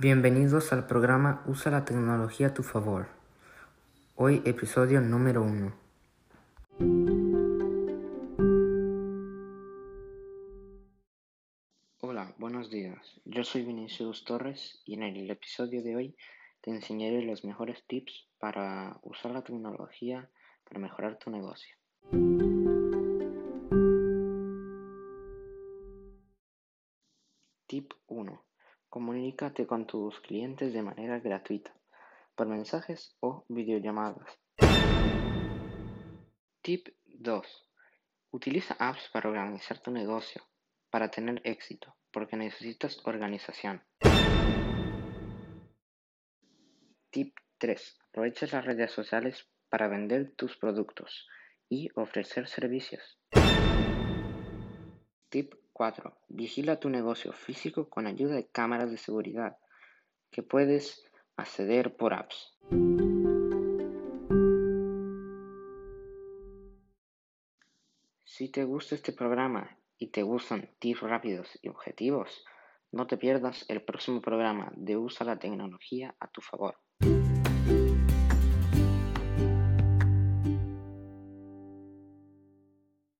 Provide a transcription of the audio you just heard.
Bienvenidos al programa Usa la tecnología a tu favor. Hoy episodio número 1. Hola, buenos días. Yo soy Vinicius Torres y en el episodio de hoy te enseñaré los mejores tips para usar la tecnología para mejorar tu negocio. Tip 1. Comunícate con tus clientes de manera gratuita, por mensajes o videollamadas. Tip 2. Utiliza apps para organizar tu negocio, para tener éxito, porque necesitas organización. Tip 3. Aprovecha las redes sociales para vender tus productos y ofrecer servicios. Tip 4. Vigila tu negocio físico con ayuda de cámaras de seguridad que puedes acceder por apps. Si te gusta este programa y te gustan tips rápidos y objetivos, no te pierdas el próximo programa de Usa la tecnología a tu favor.